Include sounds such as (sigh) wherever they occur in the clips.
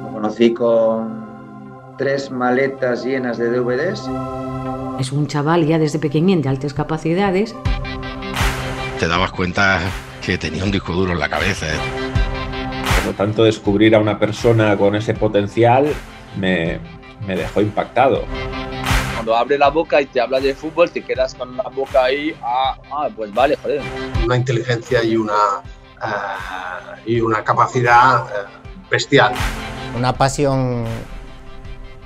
Lo conocí con tres maletas llenas de DVDs. Es un chaval ya desde pequeñín de altas capacidades. Te dabas cuenta que tenía un disco duro en la cabeza. ¿eh? Por lo tanto, descubrir a una persona con ese potencial me, me dejó impactado. Cuando abre la boca y te habla de fútbol, te quedas con la boca ahí, ah, ah pues vale, joder. Una inteligencia y una, uh, y una capacidad uh, bestial. Una pasión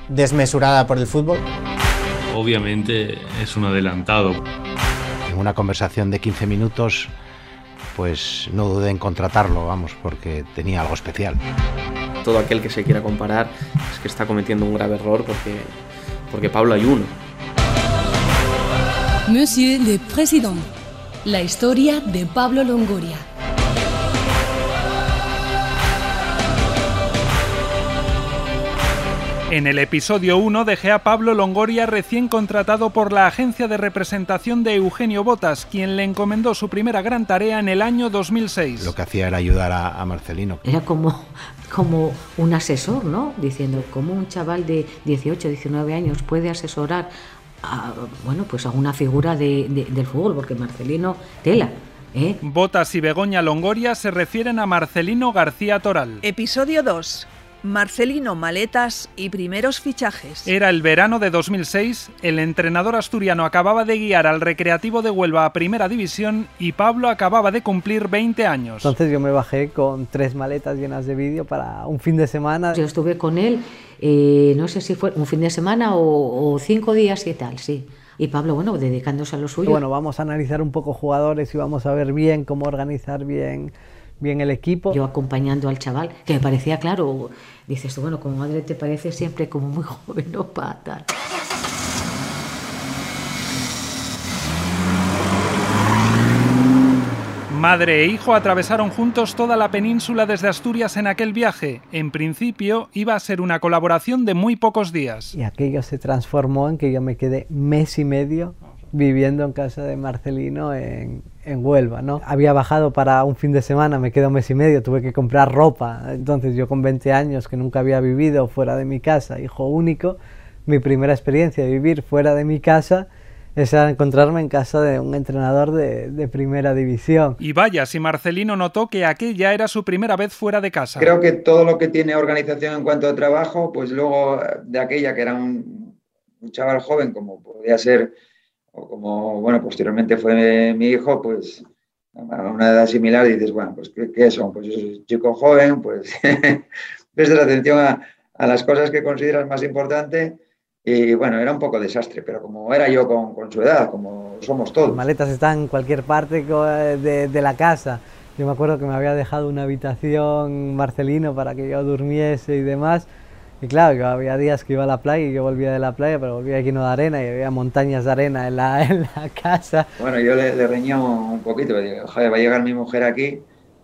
desmesurada por el fútbol. Obviamente es un adelantado. En una conversación de 15 minutos, pues no dudé en contratarlo, vamos, porque tenía algo especial. Todo aquel que se quiera comparar es que está cometiendo un grave error porque, porque Pablo hay uno. Monsieur le Président, la historia de Pablo Longoria. En el episodio 1 dejé a Pablo Longoria recién contratado por la agencia de representación de Eugenio Botas, quien le encomendó su primera gran tarea en el año 2006. Lo que hacía era ayudar a, a Marcelino. Era como, como un asesor, ¿no? Diciendo, cómo un chaval de 18, 19 años puede asesorar a, bueno, pues a una figura de, de, del fútbol, porque Marcelino, tela. ¿eh? Botas y Begoña Longoria se refieren a Marcelino García Toral. Episodio 2. Marcelino Maletas y primeros fichajes. Era el verano de 2006, el entrenador asturiano acababa de guiar al Recreativo de Huelva a Primera División y Pablo acababa de cumplir 20 años. Entonces yo me bajé con tres maletas llenas de vídeo para un fin de semana. Yo estuve con él, eh, no sé si fue un fin de semana o, o cinco días y tal, sí. Y Pablo, bueno, dedicándose a lo suyo. Bueno, vamos a analizar un poco jugadores y vamos a ver bien cómo organizar bien bien el equipo. Yo acompañando al chaval, que me parecía claro, dices tú, bueno, como madre te parece siempre como muy (laughs) joven, no para tal. Madre e hijo atravesaron juntos toda la península desde Asturias en aquel viaje. En principio iba a ser una colaboración de muy pocos días. Y aquello se transformó en que yo me quedé mes y medio viviendo en casa de Marcelino en, en Huelva, ¿no? Había bajado para un fin de semana, me quedo un mes y medio, tuve que comprar ropa. Entonces yo con 20 años que nunca había vivido fuera de mi casa, hijo único, mi primera experiencia de vivir fuera de mi casa es encontrarme en casa de un entrenador de, de, primera división. Y vaya, si Marcelino notó que aquella era su primera vez fuera de casa. Creo que todo lo que tiene organización en cuanto a trabajo, pues luego de aquella que era un, un chaval joven, como podía ser o como, bueno, posteriormente fue mi hijo, pues a una edad similar dices, bueno, pues ¿qué, qué son? Pues yo soy chico joven, pues (laughs) prestas atención a, a, las cosas que consideras más importantes y bueno, era un poco desastre, pero como era yo con, con su edad, como somos todos. Las maletas están en cualquier parte de, de la casa. Yo me acuerdo que me había dejado una habitación Marcelino para que yo durmiese y demás. Y claro, yo había días que iba a la playa y yo volvía de la playa, pero volvía lleno de arena y había montañas de arena en la, (laughs) en la casa. Bueno, yo le, le reñó un poquito, digo, joder, va a llegar mi mujer aquí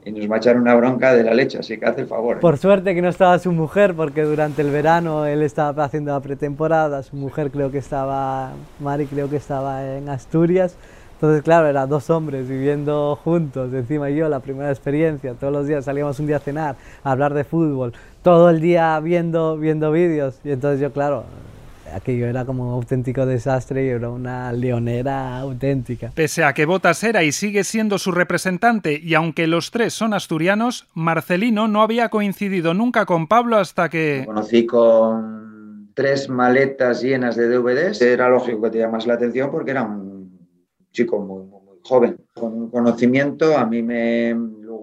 y nos va a echar una bronca de la leche, así que hace el favor. ¿eh? Por suerte que no estaba su mujer, porque durante el verano él estaba haciendo la pretemporada, su mujer creo que estaba, Mari creo que estaba en Asturias. Entonces, claro, eran dos hombres viviendo juntos, encima yo, la primera experiencia, todos los días salíamos un día a cenar, a hablar de fútbol, todo el día viendo, viendo vídeos, y entonces yo, claro, aquello era como un auténtico desastre y era una leonera auténtica. Pese a que Botas era y sigue siendo su representante, y aunque los tres son asturianos, Marcelino no había coincidido nunca con Pablo hasta que... Me conocí con tres maletas llenas de DVDs, era lógico que te llamase la atención porque era un chico muy, muy, muy joven, con un conocimiento, a mí me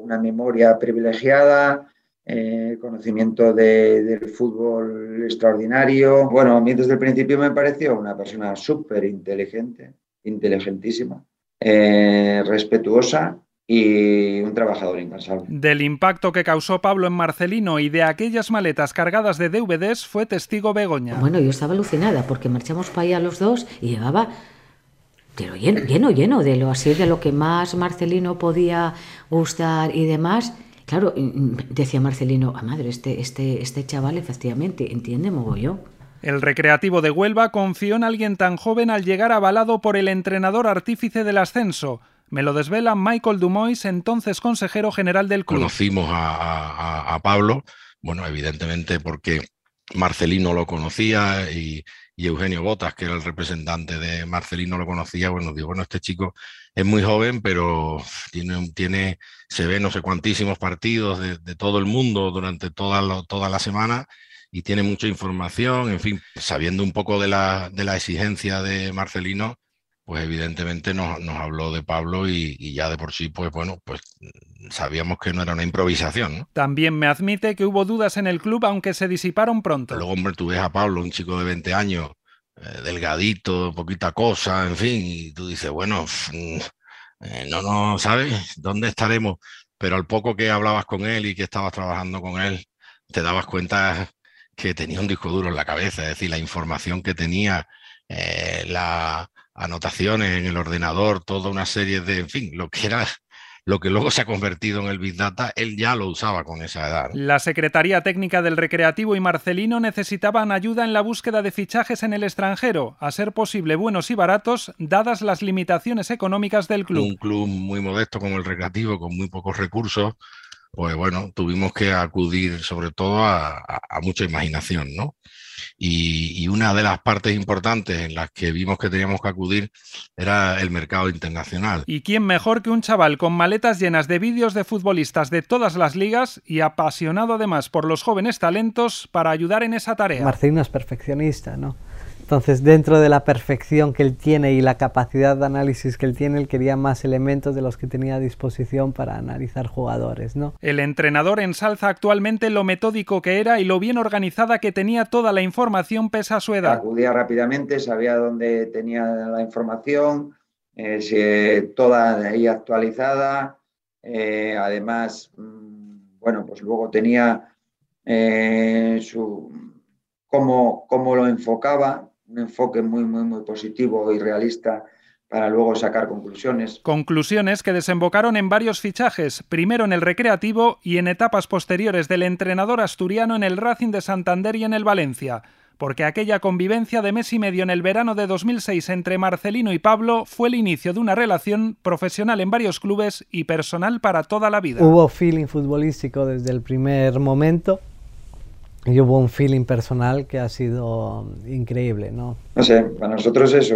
una memoria privilegiada, eh, conocimiento de, del fútbol extraordinario. Bueno, a mí desde el principio me pareció una persona súper inteligente, inteligentísima, eh, respetuosa y un trabajador incansable. Del impacto que causó Pablo en Marcelino y de aquellas maletas cargadas de DVDs fue testigo Begoña. Bueno, yo estaba alucinada porque marchamos para allá los dos y llevaba pero lleno, lleno, lleno de lo así, de lo que más Marcelino podía gustar y demás. Claro, decía Marcelino, a ah, madre, este, este, este chaval efectivamente entiende mogollón. El Recreativo de Huelva confió en alguien tan joven al llegar avalado por el entrenador artífice del ascenso. Me lo desvela Michael Dumois, entonces consejero general del club. Conocimos a, a Pablo, bueno, evidentemente porque Marcelino lo conocía y, Eugenio Botas, que era el representante de Marcelino, lo conocía. Bueno, digo, bueno, este chico es muy joven, pero tiene, tiene se ve no sé cuantísimos partidos de, todo el mundo durante toda, toda la semana y tiene mucha información. En fin, sabiendo un poco de la, de la exigencia de Marcelino, pues evidentemente nos, habló de Pablo y, ya de por sí, pues bueno, pues sabíamos que no era una improvisación. También me admite que hubo dudas en el club, aunque se disiparon pronto. Luego, hombre, tú ves a Pablo, un chico de 20 años, eh, delgadito, poquita cosa, en fin, y tú dices, bueno, mm, eh, no, no, ¿sabes? ¿Dónde estaremos? Pero al poco que hablabas con él y que estabas trabajando con él, te dabas cuenta que tenía un disco duro en la cabeza, es decir, la información que tenía, eh, la anotaciones en el ordenador, toda una serie de, en fin, lo que era lo que luego se ha convertido en el Big Data, él ya lo usaba con esa edad. La Secretaría Técnica del Recreativo y Marcelino necesitaban ayuda en la búsqueda de fichajes en el extranjero, a ser posible buenos y baratos, dadas las limitaciones económicas del club. Un club muy modesto como el Recreativo, con muy pocos recursos, pues bueno, tuvimos que acudir sobre todo a, a mucha imaginación, ¿no? Y, una de las partes importantes en las que vimos que teníamos que acudir era el mercado internacional. ¿Y quién mejor que un chaval con maletas llenas de vídeos de futbolistas de todas las ligas y apasionado además por los jóvenes talentos para ayudar en esa tarea? Marcelino es perfeccionista, ¿no? Entonces, dentro de la perfección que él tiene y la capacidad de análisis que él tiene, él quería más elementos de los que tenía a disposición para analizar jugadores, ¿no? El entrenador ensalza actualmente lo metódico que era y lo bien organizada que tenía toda la información pese a su edad. Acudía rápidamente, sabía dónde tenía la información, eh, toda ahí actualizada. Eh, además, mm, bueno, pues luego tenía eh, su cómo, cómo lo enfocaba, un enfoque muy, muy, muy positivo y realista para luego sacar conclusiones. Conclusiones que desembocaron en varios fichajes, primero en el Recreativo y en etapas posteriores del entrenador asturiano en el Racing de Santander y en el Valencia, porque aquella convivencia de mes y medio en el verano de 2006 entre Marcelino y Pablo fue el inicio de una relación profesional en varios clubes y personal para toda la vida. Hubo feeling futbolístico desde el primer momento y hubo un feeling personal que ha sido increíble, ¿no? No sé, para nosotros es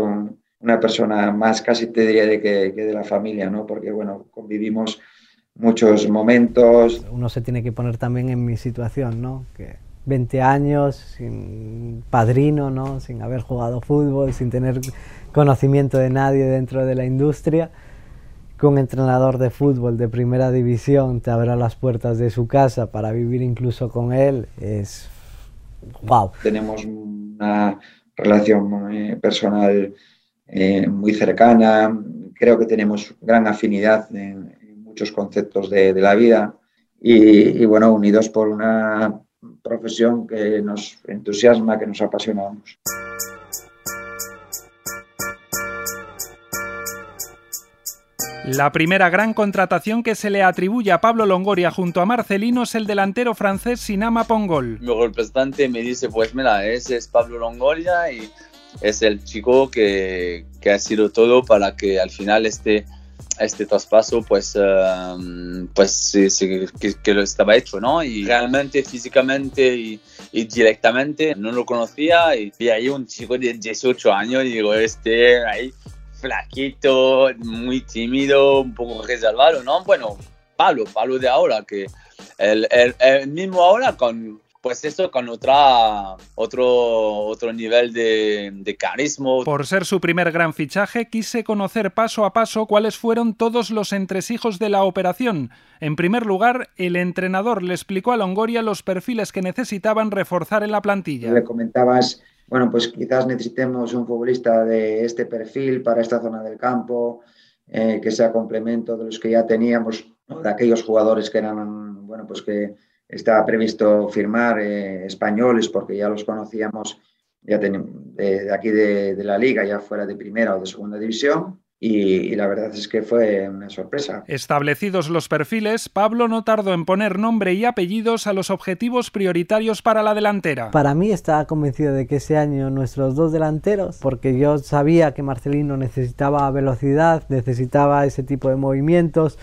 una persona más casi te diría de que, de la familia, ¿no? Porque, bueno, convivimos muchos momentos. Uno se tiene que poner también en mi situación, ¿no? Que 20 años sin padrino, ¿no? Sin haber jugado fútbol, sin tener conocimiento de nadie dentro de la industria que un entrenador de fútbol de primera división te abra las puertas de su casa para vivir incluso con él es wow. Tenemos una relación personal eh, muy cercana, creo que tenemos gran afinidad en, muchos conceptos de, la vida y, y, bueno, unidos por una profesión que nos entusiasma, que nos apasionamos. La primera gran contratación que se le atribuye a Pablo Longoria junto a Marcelino es el delantero francés Sinama Pongol. Mi representante me dice, pues mira, ese es Pablo Longoria y es el chico que, que ha sido todo para que al final este, este traspaso pues, um, pues sí, sí, que, lo estaba hecho, ¿no? Y realmente físicamente y, y, directamente no lo conocía y vi ahí un chico de 18 años y digo, este ahí flaquito, muy tímido, un poco reservado, ¿no? Bueno, Pablo, Pablo de ahora, que el, el, mismo ahora con, pues eso, con otra, otro, otro nivel de, de carisma. Por ser su primer gran fichaje, quise conocer paso a paso cuáles fueron todos los entresijos de la operación. En primer lugar, el entrenador le explicó a Longoria los perfiles que necesitaban reforzar en la plantilla. Le comentabas bueno, pues quizás necesitemos un futbolista de este perfil para esta zona del campo, eh, que sea complemento de los que ya teníamos, de aquellos jugadores que eran, bueno, pues que estaba previsto firmar eh, españoles porque ya los conocíamos ya de, de, aquí de, de, la liga, ya fuera de primera o de segunda división. y, la verdad es que fue una sorpresa. Establecidos los perfiles, Pablo no tardó en poner nombre y apellidos a los objetivos prioritarios para la delantera. Para mí estaba convencido de que ese año nuestros dos delanteros, porque yo sabía que Marcelino necesitaba velocidad, necesitaba ese tipo de movimientos,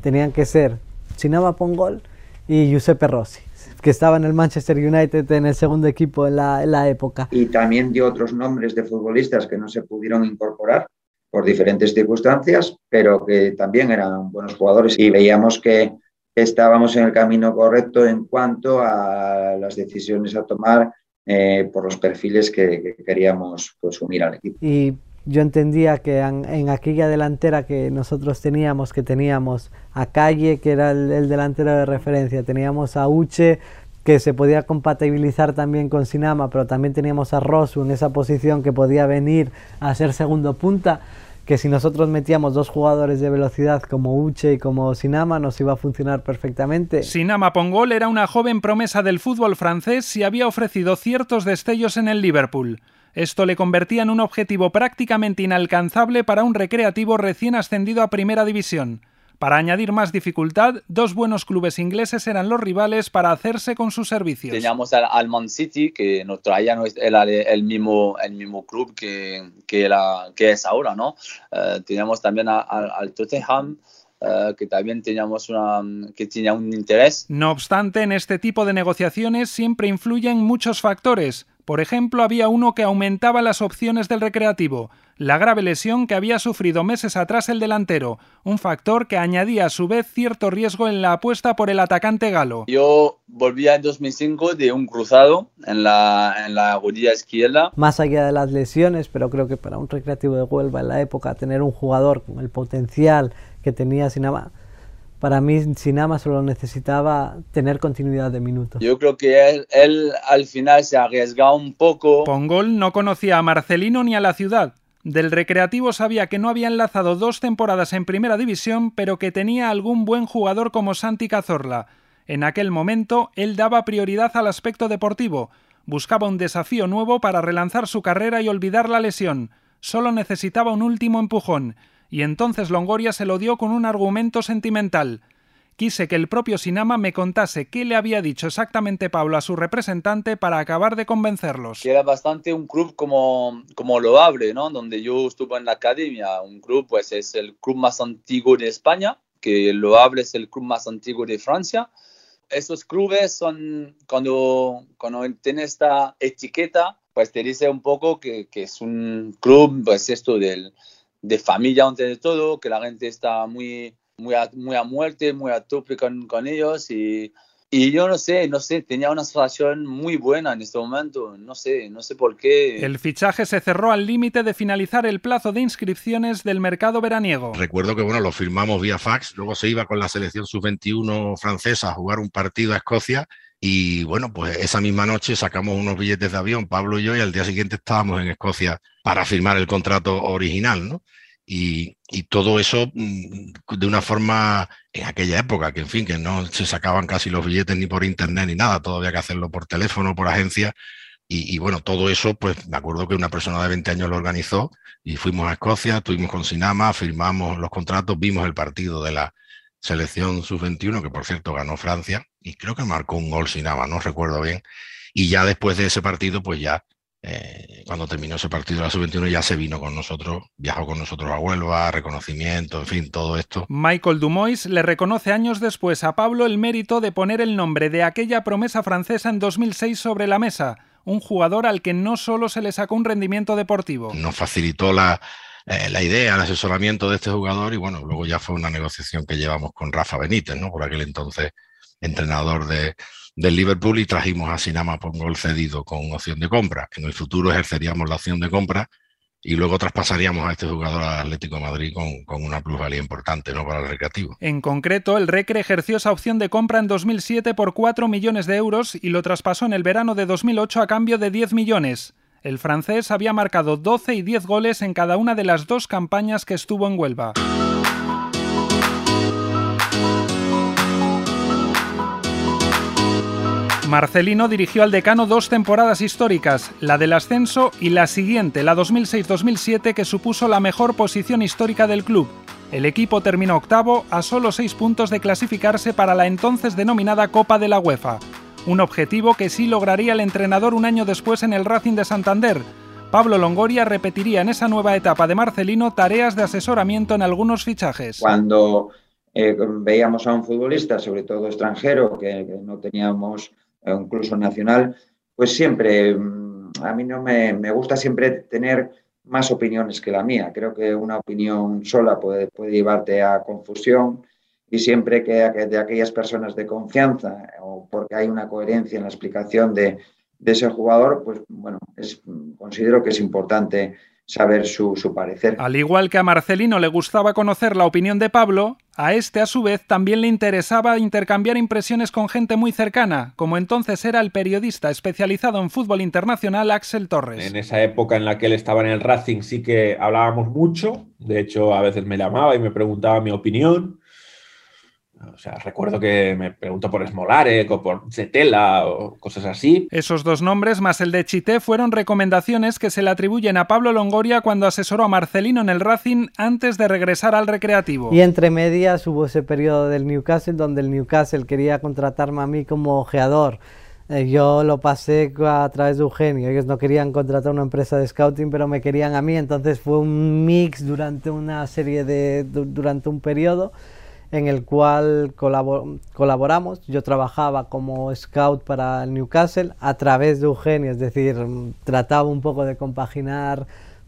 tenían que ser Chinama Pongol y Giuseppe Rossi que estaba en el Manchester United en el segundo equipo en la, en la época. Y también dio otros nombres de futbolistas que no se pudieron incorporar, por diferentes circunstancias, pero que también eran buenos jugadores y veíamos que estábamos en el camino correcto en cuanto a las decisiones a tomar eh, por los perfiles que, queríamos pues, unir al equipo. Y yo entendía que en, aquella delantera que nosotros teníamos, que teníamos a Calle, que era el, el delantero de referencia, teníamos a Uche, que se podía compatibilizar también con Sinama, pero también teníamos a Rosu en esa posición que podía venir a ser segundo punta, que si nosotros metíamos dos jugadores de velocidad como Uche y como Sinama nos iba a funcionar perfectamente. Sinama Pongol era una joven promesa del fútbol francés y había ofrecido ciertos destellos en el Liverpool. Esto le convertía en un objetivo prácticamente inalcanzable para un recreativo recién ascendido a Primera División. Para añadir más dificultad, dos buenos clubes ingleses eran los rivales para hacerse con sus servicios. Teníamos al, Man City, que nos traía el, mismo, el mismo club que, que, que es ahora, ¿no? Eh, teníamos también al Tottenham, eh, que también teníamos una, que tenía un interés. No obstante, en este tipo de negociaciones siempre influyen muchos factores. Por ejemplo, había uno que aumentaba las opciones del recreativo, la grave lesión que había sufrido meses atrás el delantero, un factor que añadía a su vez cierto riesgo en la apuesta por el atacante galo. Yo volvía en 2005 de un cruzado en la, en la rodilla izquierda. Más allá de las lesiones, pero creo que para un recreativo de Huelva en la época tener un jugador con el potencial que tenía Sinama para mí Sinama solo necesitaba tener continuidad de minutos. Yo creo que él, él al final se arriesgado un poco. Pongol no conocía a Marcelino ni a la ciudad. Del Recreativo sabía que no había enlazado dos temporadas en Primera División, pero que tenía algún buen jugador como Santi Cazorla. En aquel momento, él daba prioridad al aspecto deportivo. Buscaba un desafío nuevo para relanzar su carrera y olvidar la lesión. Solo necesitaba un último empujón y entonces Longoria se lo dio con un argumento sentimental. Quise que el propio Sinama me contase qué le había dicho exactamente Pablo a su representante para acabar de convencerlos. Que era bastante un club como, como Loable, ¿no? Donde yo estuve en la academia. Un club, pues es el club más antiguo de España, que Loable es el club más antiguo de Francia. Esos clubes son, cuando, cuando tiene esta etiqueta, pues te dice un poco que, que es un club, pues esto del, de familia antes de todo, que la gente está muy, muy, a, muy a muerte, muy a tope con, con ellos y, y, yo no sé, no sé, tenía una situación muy buena en este momento, no sé, no sé por qué. El fichaje se cerró al límite de finalizar el plazo de inscripciones del mercado veraniego. Recuerdo que bueno, lo firmamos vía fax, luego se iba con la selección sub-21 francesa a jugar un partido a Escocia y bueno, pues esa misma noche sacamos unos billetes de avión, Pablo y yo, y al día siguiente estábamos en Escocia para firmar el contrato original, ¿no? Y, todo eso mm, de una forma en aquella época, que en fin, que no se sacaban casi los billetes ni por internet ni nada, todo había que hacerlo por teléfono, por agencia. Y, y, bueno, todo eso, pues me acuerdo que una persona de 20 años lo organizó y fuimos a Escocia, estuvimos con Sinama, firmamos los contratos, vimos el partido de la selección sub-21, que por cierto ganó Francia, y creo que marcó un gol Sinama, no recuerdo bien. Y ya después de ese partido, pues ya eh, cuando terminó ese partido de la sub-21 ya se vino con nosotros, viajó con nosotros a Huelva, reconocimiento, en fin, todo esto. Michael Dumois le reconoce años después a Pablo el mérito de poner el nombre de aquella promesa francesa en 2006 sobre la mesa, un jugador al que no solo se le sacó un rendimiento deportivo. Nos facilitó la, eh, la idea, el asesoramiento de este jugador y bueno, luego ya fue una negociación que llevamos con Rafa Benítez, ¿no? Por aquel entonces entrenador de, del Liverpool y trajimos a Sinama por gol cedido con opción de compra. En el futuro ejerceríamos la opción de compra y luego traspasaríamos a este jugador al Atlético de Madrid con, con, una plusvalía importante ¿no? para el recreativo. En concreto, el Recre ejerció esa opción de compra en 2007 por 4 millones de euros y lo traspasó en el verano de 2008 a cambio de 10 millones. El francés había marcado 12 y 10 goles en cada una de las dos campañas que estuvo en Huelva. Marcelino dirigió al decano dos temporadas históricas, la del ascenso y la siguiente, la 2006-2007, que supuso la mejor posición histórica del club. El equipo terminó octavo a solo seis puntos de clasificarse para la entonces denominada Copa de la UEFA, un objetivo que sí lograría el entrenador un año después en el Racing de Santander. Pablo Longoria repetiría en esa nueva etapa de Marcelino tareas de asesoramiento en algunos fichajes. Cuando eh, veíamos a un futbolista, sobre todo extranjero, que, no teníamos eh, incluso nacional, pues siempre, mm, a mí no me, gusta siempre tener más opiniones que la mía. Creo que una opinión sola puede llevarte a confusión y siempre que, de aquellas personas de confianza o porque hay una coherencia en la explicación de, de ese jugador, pues bueno, es, considero que es importante saber su, su, parecer. Al igual que a Marcelino le gustaba conocer la opinión de Pablo, a este a su vez también le interesaba intercambiar impresiones con gente muy cercana, como entonces era el periodista especializado en fútbol internacional Axel Torres. En esa época en la que él estaba en el Racing sí que hablábamos mucho, de hecho a veces me llamaba y me preguntaba mi opinión. O sea, recuerdo que me preguntó por Smolarek o por Zetela o cosas así. Esos dos nombres, más el de Chité, fueron recomendaciones que se le atribuyen a Pablo Longoria cuando asesoró a Marcelino en el Racing antes de regresar al recreativo. Y entre medias hubo ese periodo del Newcastle donde el Newcastle quería contratarme a mí como ojeador. Eh, yo lo pasé a través de Eugenio. Ellos no querían contratar una empresa de scouting, pero me querían a mí. Entonces fue un mix durante una serie de. durante un periodo en el cual colabor colaboramos. Yo trabajaba como scout para el Newcastle a través de Eugenio, es decir, trataba un poco de compaginar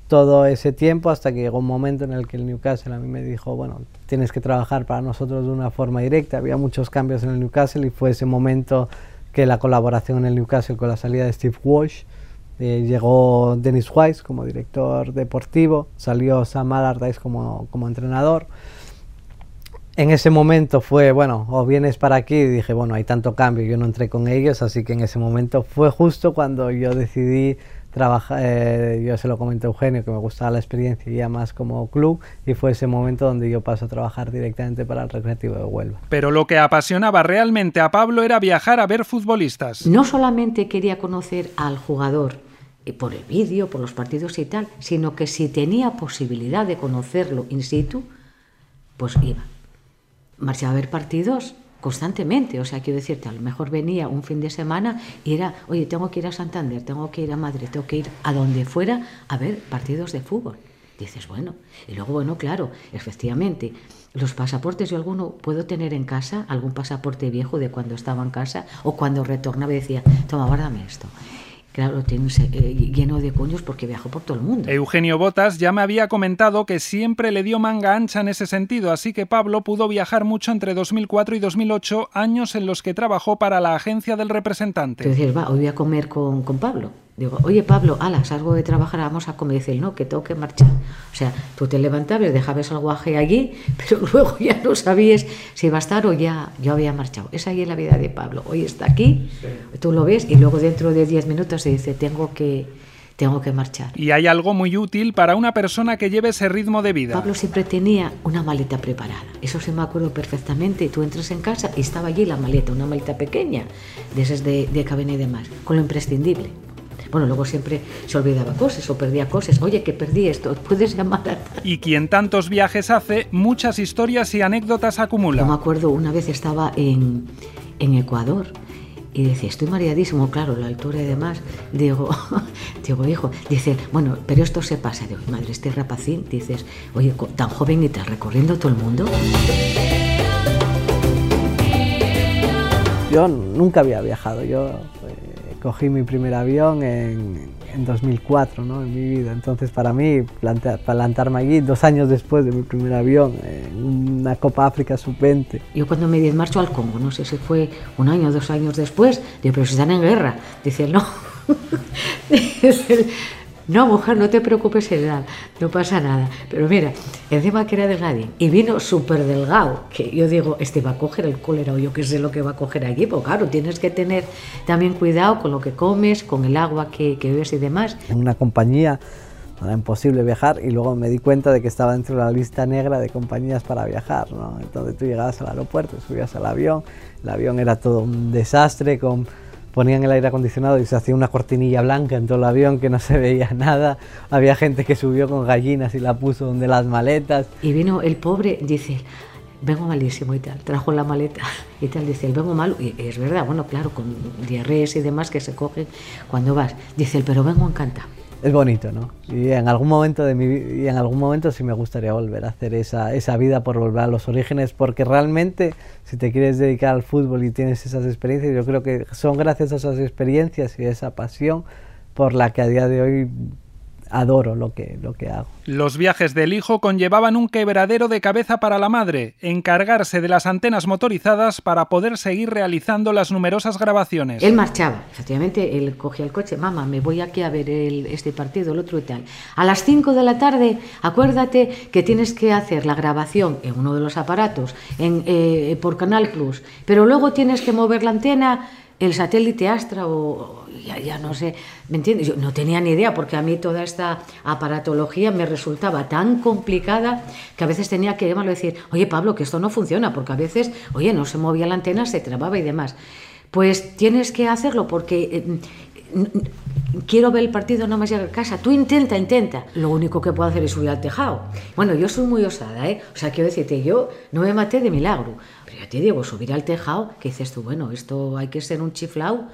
todo ese tiempo hasta que llegó un momento en el que el Newcastle a mí me dijo, bueno, tienes que trabajar para nosotros de una forma directa. Había muchos cambios en el Newcastle y fue ese momento que la colaboración en el Newcastle con la salida de Steve Walsh, eh, llegó Dennis Weiss como director deportivo, salió Sam Allardyce como, como entrenador en ese momento fue, bueno, o vienes para aquí, y dije, bueno, hay tanto cambio, yo no entré con ellos, así que en ese momento fue justo cuando yo decidí trabajar, eh, yo se lo comenté a Eugenio, que me gustaba la experiencia ya más como club, y fue ese momento donde yo paso a trabajar directamente para el Recreativo de Huelva. Pero lo que apasionaba realmente a Pablo era viajar a ver futbolistas. No solamente quería conocer al jugador, por el vídeo, por los partidos y tal, sino que si tenía posibilidad de conocerlo in situ, pues iba marchaba a ver partidos constantemente. O sea, quiero decirte, a lo mejor venía un fin de semana y era, oye, tengo que ir a Santander, tengo que ir a Madrid, tengo que ir a donde fuera a ver partidos de fútbol. Dices, bueno, y luego, bueno, claro, efectivamente, los pasaportes yo alguno puedo tener en casa, algún pasaporte viejo de cuando estaba en casa o cuando retornaba y decía, toma, guárdame esto. Claro, tiene eh, lleno de cuños porque viajó por todo el mundo. Eugenio Botas ya me había comentado que siempre le dio manga ancha en ese sentido, así que Pablo pudo viajar mucho entre 2004 y 2008, años en los que trabajó para la agencia del representante. Entonces, va, hoy voy a comer con, con Pablo. Digo, oye Pablo, ala, salgo de trabajar, vamos a comer. Dice él, no, que tengo que marchar. O sea, tú te levantabas, dejabas el guaje allí, (laughs) pero luego ya no sabías si iba a estar o ya yo había marchado. Esa ahí es la vida de Pablo. Hoy está aquí, tú lo ves, y luego dentro de 10 minutos se dice, tengo que, tengo que marchar. Y hay algo muy útil para una persona que lleve ese ritmo de vida. Pablo siempre tenía una maleta preparada. Eso se me acuerdo perfectamente. Tú entras en casa y estaba allí la maleta, una maleta pequeña, de esas de, de cabina y demás, con lo imprescindible. Bueno, luego siempre se olvidaba cosas o perdía cosas. Oye, que perdí esto, puedes llamar a... Y quien tantos viajes hace, muchas historias y anécdotas acumula. Yo me acuerdo, una vez estaba en, en Ecuador y decía, estoy mareadísimo, claro, la altura y demás. Digo, (laughs) digo, hijo, dice, bueno, pero esto se pasa. Digo, madre, este rapacín, dices, oye, tan joven y tal, recorriendo todo el mundo. Yo nunca había viajado, yo cogí mi primer avión en, en 2004 ¿no? en mi vida. Entonces para mí plantear, plantarme allí dos años después de mi primer avión en una Copa África sub-20. Yo cuando me marcho al Congo, no sé si fue un año o dos años después, digo, pero si están en guerra. Dice, no. (laughs) No, mujer, no te preocupes, edad, no pasa nada. Pero mira, encima que era delgadín y vino súper delgado, que yo digo, este va a coger el cólera o yo qué sé lo que va a coger allí, pues claro, tienes que tener también cuidado con lo que comes, con el agua que, que bebes y demás. En una compañía era imposible viajar y luego me di cuenta de que estaba dentro de la lista negra de compañías para viajar, ¿no? Entonces tú llegabas al aeropuerto, subías al avión, el avión era todo un desastre con ponían el aire acondicionado y se hacía una cortinilla blanca en todo el avión que no se veía (laughs) nada. Había gente que subió con gallinas y la puso donde las maletas. Y vino el pobre, dice, vengo malísimo y tal, trajo la maleta y tal, dice, el vengo malo, y es verdad, bueno, claro, con diarreas y demás que se cogen cuando vas, dice, el pero vengo encantado. Es bonito, ¿no? Y en algún momento de mi y en algún momento sí me gustaría volver a hacer esa, esa vida por volver a los orígenes, porque realmente si te quieres dedicar al fútbol y tienes esas experiencias, yo creo que son gracias a esas experiencias y esa pasión por la que a día de hoy adoro lo que, lo que hago. Los viajes del hijo conllevaban un quebradero de cabeza para la madre, encargarse de las antenas motorizadas para poder seguir realizando las numerosas grabaciones. Él marchaba, efectivamente, él cogía el coche, mamá, me voy aquí a ver el, este partido, el otro y tal. A las 5 de la tarde, acuérdate que tienes que hacer la grabación en uno de los aparatos, en, eh, por Canal Plus, pero luego tienes que mover la antena el satélite Astra o ya, ya, no sé, ¿me entiendes? Yo no tenía ni idea porque a mí toda esta aparatología me resultaba tan complicada que a veces tenía que llamarlo y decir, oye Pablo, que esto no funciona, porque a veces, oye, no se movía la antena, se trababa y demás. Pues tienes que hacerlo porque eh, quiero ver el partido, no me llega a casa. Tú intenta, intenta. Lo único que puedo hacer es subir al tejado. Bueno, yo soy muy osada, ¿eh? O sea, quiero decirte, yo no me maté de milagro. Pero ya te digo, subir al tejado, que dices tú, bueno, esto hay que ser un chiflao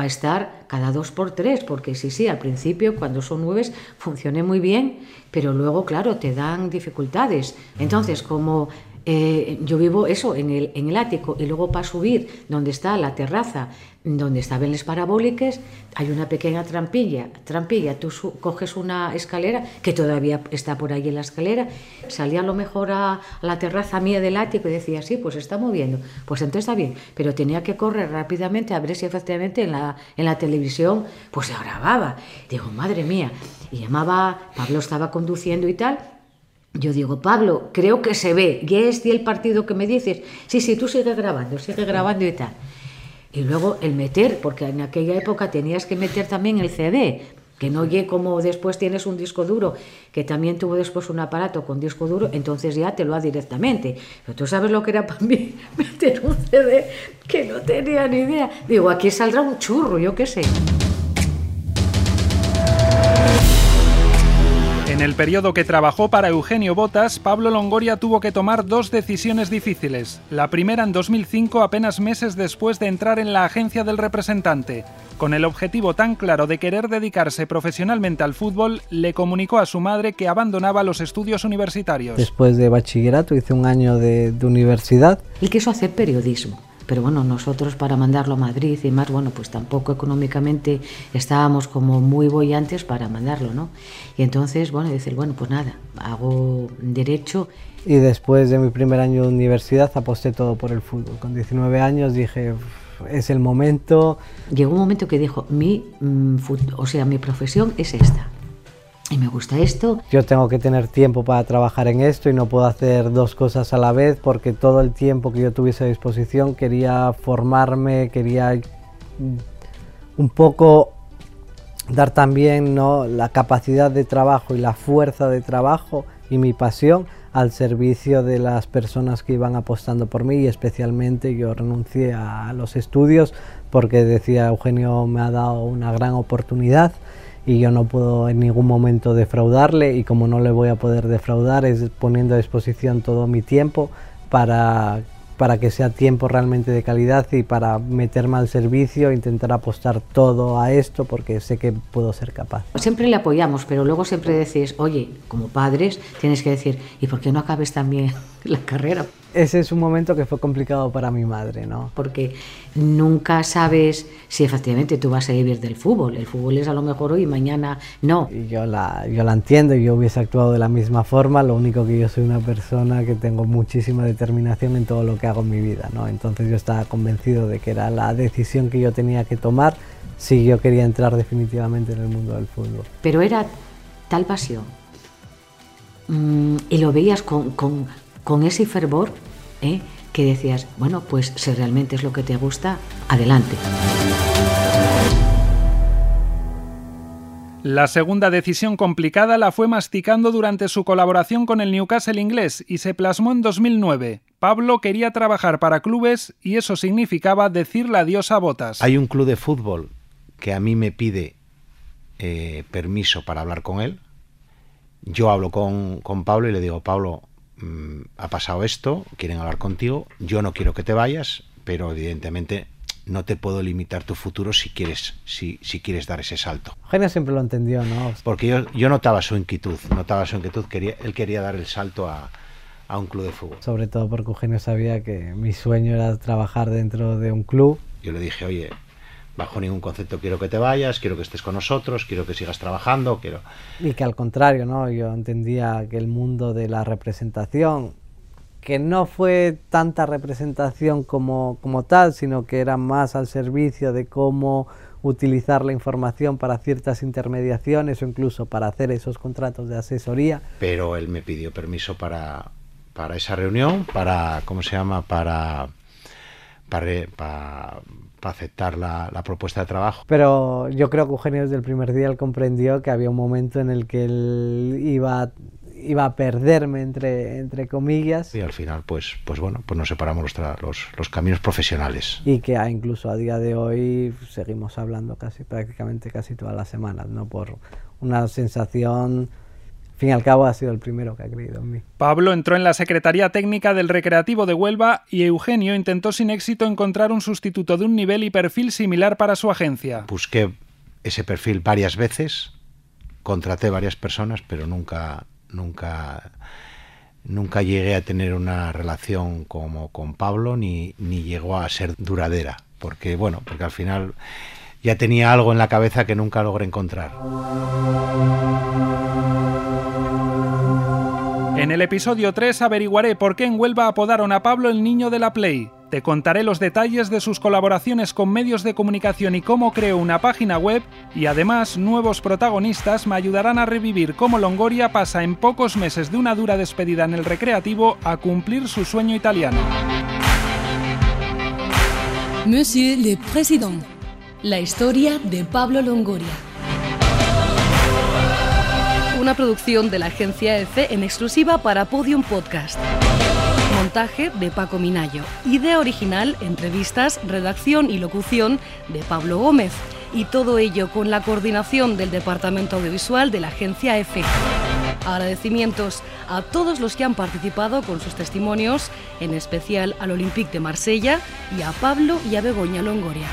para estar cada dos por tres, porque sí, sí, al principio cuando son nueves funcioné muy bien, pero luego, claro, te dan dificultades. Entonces, como eh, yo vivo eso en el, en el ático y luego para subir donde está la terraza, donde estaban las parabólicas, hay una pequeña trampilla, trampilla, tú coges una escalera que todavía está por ahí en la escalera, salía a lo mejor a, la terraza mía del ático y decía, sí, pues está moviendo, pues entonces está bien, pero tenía que correr rápidamente a ver si efectivamente en la, en la televisión pues se grababa. Digo, madre mía, y llamaba, Pablo estaba conduciendo y tal, yo digo, Pablo, creo que se ve. ¿Y es el partido que me dices? Sí, sí, tú sigue grabando, sigue grabando y tal. Y luego el meter, porque en aquella época tenías que meter también el CD, que no oye como después tienes un disco duro, que también tuvo después un aparato con disco duro, entonces ya te lo ha directamente. Pero tú sabes lo que era para mí (laughs) meter un CD que no tenía ni idea. Digo, aquí saldrá un churro, yo qué sé. En el periodo que trabajó para Eugenio Botas, Pablo Longoria tuvo que tomar dos decisiones difíciles. La primera en 2005, apenas meses después de entrar en la agencia del representante. Con el objetivo tan claro de querer dedicarse profesionalmente al fútbol, le comunicó a su madre que abandonaba los estudios universitarios. Después de bachillerato hice un año de, de universidad. Él quiso hacer periodismo pero bueno, nosotros para mandarlo a Madrid y más, bueno, pues tampoco económicamente estábamos como muy bollantes para mandarlo, ¿no? Y entonces, bueno, dice, bueno, pues nada, hago derecho. Y después de mi primer año de universidad aposté todo por el fútbol. Con 19 años dije, es el momento. Llegó un momento que dijo, mi, mm, o sea, mi profesión es esta y me gusta esto. Yo tengo que tener tiempo para trabajar en esto y no puedo hacer dos cosas a la vez porque todo el tiempo que yo tuviese a disposición quería formarme, quería un poco dar también ¿no? la capacidad de trabajo y la fuerza de trabajo y mi pasión al servicio de las personas que iban apostando por mí y especialmente yo renuncié a los estudios porque decía Eugenio me ha dado una gran oportunidad y yo no puedo en ningún momento defraudarle y como no le voy a poder defraudar es poniendo a disposición todo mi tiempo para, para que sea tiempo realmente de calidad y para meterme al servicio, intentar apostar todo a esto porque sé que puedo ser capaz. Siempre le apoyamos, pero luego siempre decís, oye, como padres tienes que decir, ¿y por qué no acabes también la carrera? ese es un momento que fue complicado para mi madre, ¿no? Porque nunca sabes si efectivamente tú vas a vivir del fútbol. El fútbol es a lo mejor hoy y mañana no. Y yo la, yo la entiendo y yo hubiese actuado de la misma forma, lo único que yo soy una persona que tengo muchísima determinación en todo lo que hago en mi vida, ¿no? Entonces yo estaba convencido de que era la decisión que yo tenía que tomar si yo quería entrar definitivamente en el mundo del fútbol. Pero era tal pasión mm, y lo veías con, con con ese fervor ¿eh? que decías, bueno, pues si realmente es lo que te gusta, adelante. La segunda decisión complicada la fue masticando durante su colaboración con el Newcastle inglés y se plasmó en 2009. Pablo quería trabajar para clubes y eso significaba decirle adiós a Botas. Hay un club de fútbol que a mí me pide eh, permiso para hablar con él. Yo hablo con, con Pablo y le digo, Pablo, mm, ha pasado esto, quieren hablar contigo, yo no quiero que te vayas, pero evidentemente no te puedo limitar tu futuro si quieres, si, si quieres dar ese salto. Eugenio siempre lo entendió, ¿no? Porque yo, yo notaba su inquietud, notaba su inquietud, quería, él quería dar el salto a, a un club de fútbol. Sobre todo porque Eugenio sabía que mi sueño era trabajar dentro de un club. Yo le dije, oye, bajo ningún concepto quiero que te vayas, quiero que estés con nosotros, quiero que sigas trabajando, quiero... Y que al contrario, ¿no? Yo entendía que el mundo de la representación, que no fue tanta representación como, como tal, sino que era más al servicio de cómo utilizar la información para ciertas intermediaciones o incluso para hacer esos contratos de asesoría. Pero él me pidió permiso para, para esa reunión, para, ¿cómo se llama? Para, para, para, para aceptar la, la, propuesta de trabajo. Pero yo creo que Eugenio desde el primer día él comprendió que había un momento en el que él iba iba a perderme entre, entre comillas. Y al final, pues, pues bueno, pues nos separamos los, los, los, caminos profesionales. Y que incluso a día de hoy seguimos hablando casi prácticamente casi todas las semanas, ¿no? Por una sensación fin y al cabo ha sido el primero que ha creído en mí. Pablo entró en la Secretaría Técnica del Recreativo de Huelva y Eugenio intentó sin éxito encontrar un sustituto de un nivel y perfil similar para su agencia. Busqué ese perfil varias veces, contraté varias personas, pero nunca, nunca, nunca llegué a tener una relación como con Pablo ni, ni llegó a ser duradera, porque bueno, porque al final ya tenía algo en la cabeza que nunca logré encontrar. En el episodio 3 averiguaré por qué en Huelva apodaron a Pablo el niño de la Play. Te contaré los detalles de sus colaboraciones con medios de comunicación y cómo creó una página web y además nuevos protagonistas me ayudarán a revivir cómo Longoria pasa en pocos meses de una dura despedida en el recreativo a cumplir su sueño italiano. Monsieur le Président, la historia de Pablo Longoria una producción de la agencia EFE en exclusiva para Podium Podcast. Montaje de Paco Minayo. Idea original, entrevistas, redacción y locución de Pablo Gómez. Y todo ello con la coordinación del Departamento Audiovisual de la agencia EFE. Agradecimientos a todos los que han participado con sus testimonios, en especial al Olympique de Marsella y a Pablo y a Begoña Longoria.